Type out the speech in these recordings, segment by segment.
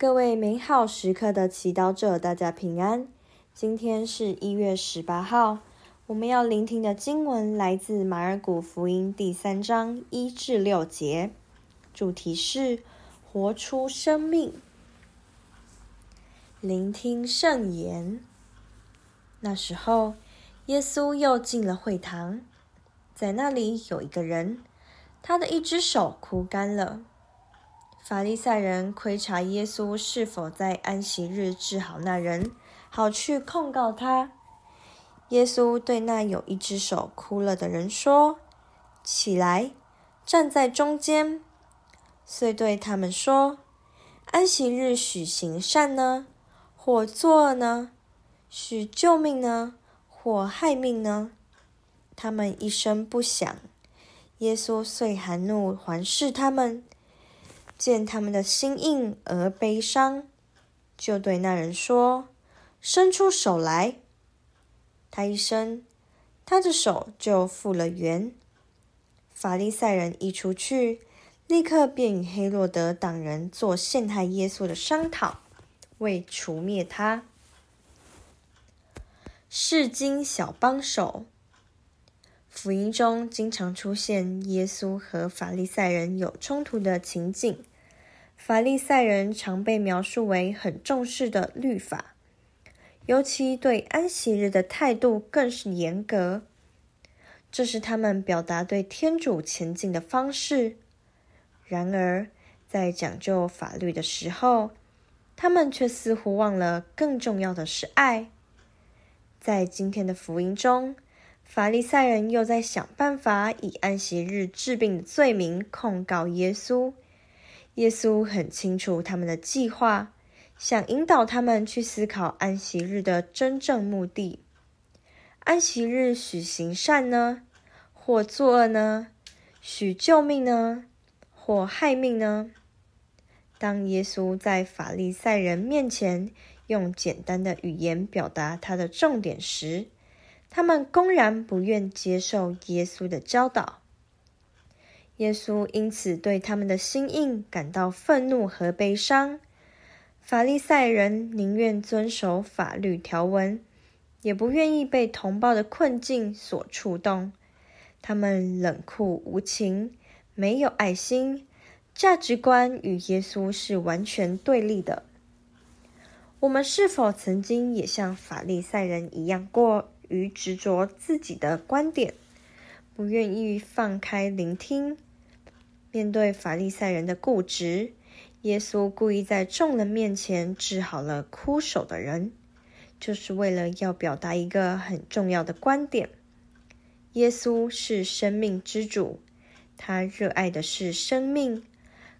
各位美好时刻的祈祷者，大家平安。今天是一月十八号，我们要聆听的经文来自马尔谷福音第三章一至六节，主题是活出生命。聆听圣言。那时候，耶稣又进了会堂，在那里有一个人，他的一只手枯干了。法利赛人窥察耶稣是否在安息日治好那人，好去控告他。耶稣对那有一只手枯了的人说：“起来，站在中间。”遂对他们说：“安息日许行善呢，或作恶呢？许救命呢，或害命呢？”他们一声不响。耶稣遂含怒环视他们。见他们的心硬而悲伤，就对那人说：“伸出手来。”他一伸，他的手就复了原。法利赛人一出去，立刻便与黑洛德党人做陷害耶稣的商讨，为除灭他。世经小帮手，福音中经常出现耶稣和法利赛人有冲突的情景。法利赛人常被描述为很重视的律法，尤其对安息日的态度更是严格。这是他们表达对天主前进的方式。然而，在讲究法律的时候，他们却似乎忘了更重要的是爱。在今天的福音中，法利赛人又在想办法以安息日治病的罪名控告耶稣。耶稣很清楚他们的计划，想引导他们去思考安息日的真正目的。安息日许行善呢，或作恶呢？许救命呢，或害命呢？当耶稣在法利赛人面前用简单的语言表达他的重点时，他们公然不愿接受耶稣的教导。耶稣因此对他们的心硬感到愤怒和悲伤。法利赛人宁愿遵守法律条文，也不愿意被同胞的困境所触动。他们冷酷无情，没有爱心，价值观与耶稣是完全对立的。我们是否曾经也像法利赛人一样，过于执着自己的观点，不愿意放开聆听？面对法利赛人的固执，耶稣故意在众人面前治好了枯手的人，就是为了要表达一个很重要的观点：耶稣是生命之主，他热爱的是生命，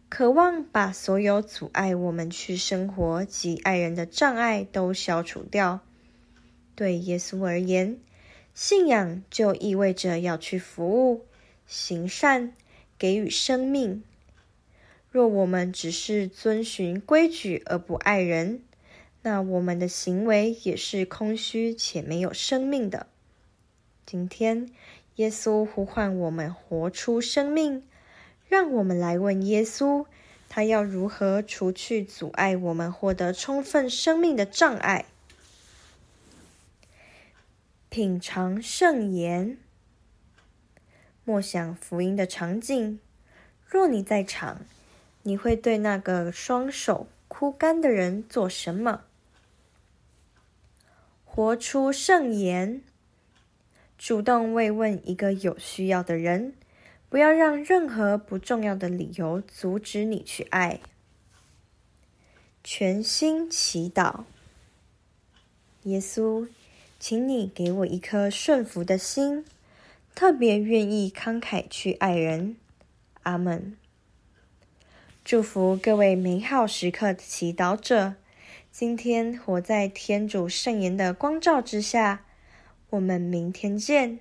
渴望把所有阻碍我们去生活及爱人的障碍都消除掉。对耶稣而言，信仰就意味着要去服务、行善。给予生命。若我们只是遵循规矩而不爱人，那我们的行为也是空虚且没有生命的。今天，耶稣呼唤我们活出生命，让我们来问耶稣：他要如何除去阻碍我们获得充分生命的障碍？品尝圣言。默想福音的场景，若你在场，你会对那个双手枯干的人做什么？活出圣言，主动慰问一个有需要的人，不要让任何不重要的理由阻止你去爱。全心祈祷，耶稣，请你给我一颗顺服的心。特别愿意慷慨去爱人，阿门。祝福各位美好时刻的祈祷者，今天活在天主圣言的光照之下。我们明天见。